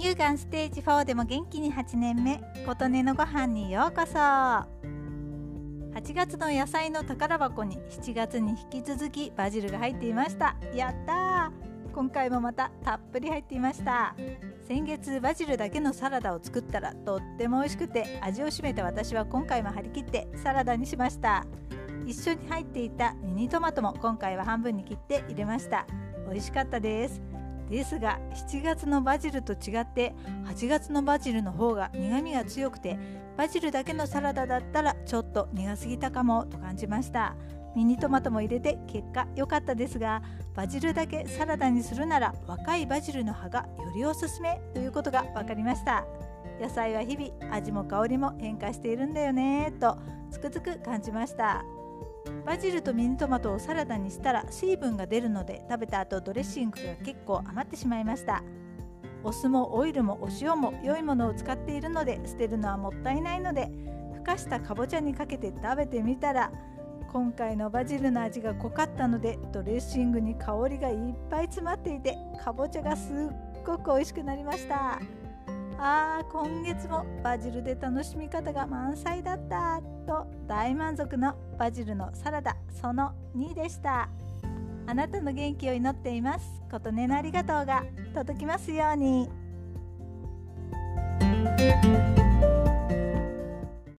乳がんステージ4でも元気に8年目琴音のご飯にようこそ。8月の野菜の宝箱に7月に引き続きバジルが入っていました。やったー。今回もまたたっぷり入っていました。先月バジルだけのサラダを作ったらとっても美味しくて味を占めた私は今回も張り切ってサラダにしました。一緒に入っていたミニトマトも今回は半分に切って入れました。美味しかったです。ですが7月のバジルと違って8月のバジルの方が苦みが強くてバジルだけのサラダだったらちょっと苦すぎたかもと感じました。ミニトマトも入れて結果良かったですがバジルだけサラダにするなら若いバジルの葉がよりおすすめということが分かりました。野菜は日々味も香りも変化しているんだよねとつくづく感じました。バジルとミニトマトをサラダにしたら水分が出るので食べた後ドレッシングが結構余ってしまいました。お酢もオイルもお塩も良いものを使っているので捨てるのはもったいないのでふかしたかぼちゃにかけて食べてみたら今回のバジルの味が濃かったのでドレッシングに香りがいっぱい詰まっていてかぼちゃがすっごく美味しくなりました。あー今月もバジルで楽しみ方が満載だったと大満足のバジルのサラダその2でした。あなたの元気を祈っています。琴音のありがとうが届きますように。